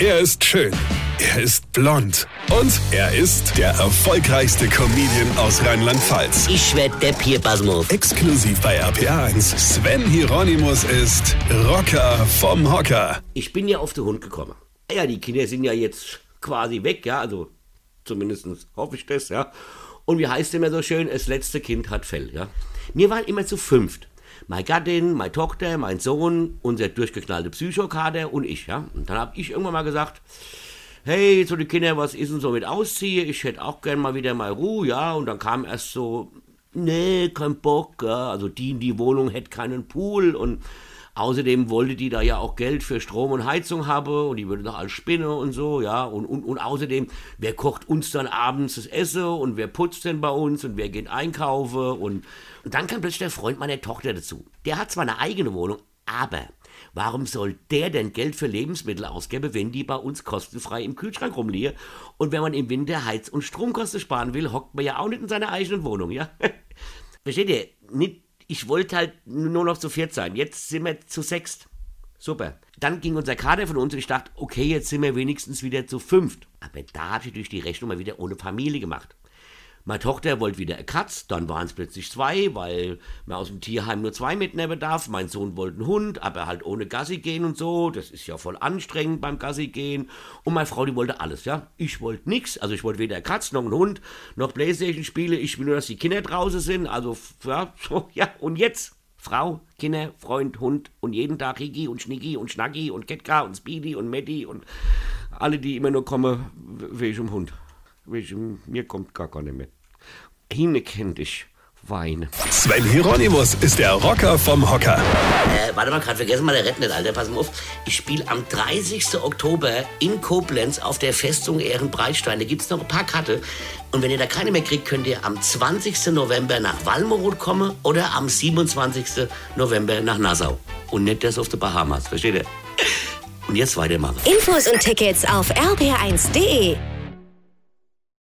Er ist schön. Er ist blond. Und er ist der erfolgreichste Comedian aus Rheinland-Pfalz. Ich werd der Pierpasmus. Exklusiv bei RPA1. Sven Hieronymus ist Rocker vom Hocker. Ich bin ja auf den Hund gekommen. Ja, die Kinder sind ja jetzt quasi weg, ja, also zumindest hoffe ich das, ja. Und wie heißt es immer so schön, das letzte Kind hat Fell, ja. Wir waren immer zu fünft. Meine Gattin, meine Tochter, mein Sohn, unser durchgeknallte Psychokader und ich, ja. Und dann habe ich irgendwann mal gesagt, hey, so die Kinder, was ist denn so mit Ausziehe? Ich hätte auch gern mal wieder mal Ruhe, ja. Und dann kam erst so, nee, kein Bock, ja. Also die in die Wohnung hätte keinen Pool und Außerdem wollte die da ja auch Geld für Strom und Heizung haben und die würde doch alles spinnen und so, ja. Und, und, und außerdem, wer kocht uns dann abends das Essen und wer putzt denn bei uns und wer geht einkaufen und, und dann kam plötzlich der Freund meiner Tochter dazu. Der hat zwar eine eigene Wohnung, aber warum soll der denn Geld für Lebensmittel ausgeben, wenn die bei uns kostenfrei im Kühlschrank rumliegen? Und wenn man im Winter Heiz- und Stromkosten sparen will, hockt man ja auch nicht in seiner eigenen Wohnung, ja? Versteht ihr? Nicht ich wollte halt nur noch zu viert sein. Jetzt sind wir zu sechst. Super. Dann ging unser Kader von uns und ich dachte, okay, jetzt sind wir wenigstens wieder zu fünft. Aber da habe ich durch die Rechnung mal wieder ohne Familie gemacht. Meine Tochter wollte wieder eine Katz, dann waren es plötzlich zwei, weil man aus dem Tierheim nur zwei mitnehmen darf. Mein Sohn wollte einen Hund, aber halt ohne Gassi gehen und so. Das ist ja voll anstrengend beim Gassi gehen. Und meine Frau, die wollte alles, ja. Ich wollte nichts. Also ich wollte weder eine Katz noch einen Hund, noch Playstation spiele. Ich will nur, dass die Kinder draußen sind. Also, ja, so, ja. Und jetzt? Frau, Kinder, Freund, Hund und jeden Tag Higi und Schnicki und Schnacki und Ketka und Speedy und Matti und alle, die immer nur kommen, wegen dem Hund. Mir kommt gar keiner mehr. Hine kennt ich. Weine. Sven Hieronymus ist der Rocker vom Hocker. Äh, warte mal, gerade vergessen mal der Rett nicht, Alter. Pass mal auf. Ich spiele am 30. Oktober in Koblenz auf der Festung Ehrenbreitstein. Da gibt es noch ein paar Karte. Und wenn ihr da keine mehr kriegt, könnt ihr am 20. November nach Walmeroth kommen oder am 27. November nach Nassau. Und nicht das auf der Bahamas. Versteht ihr? Und jetzt weitermachen. Infos und Tickets auf rb1.de.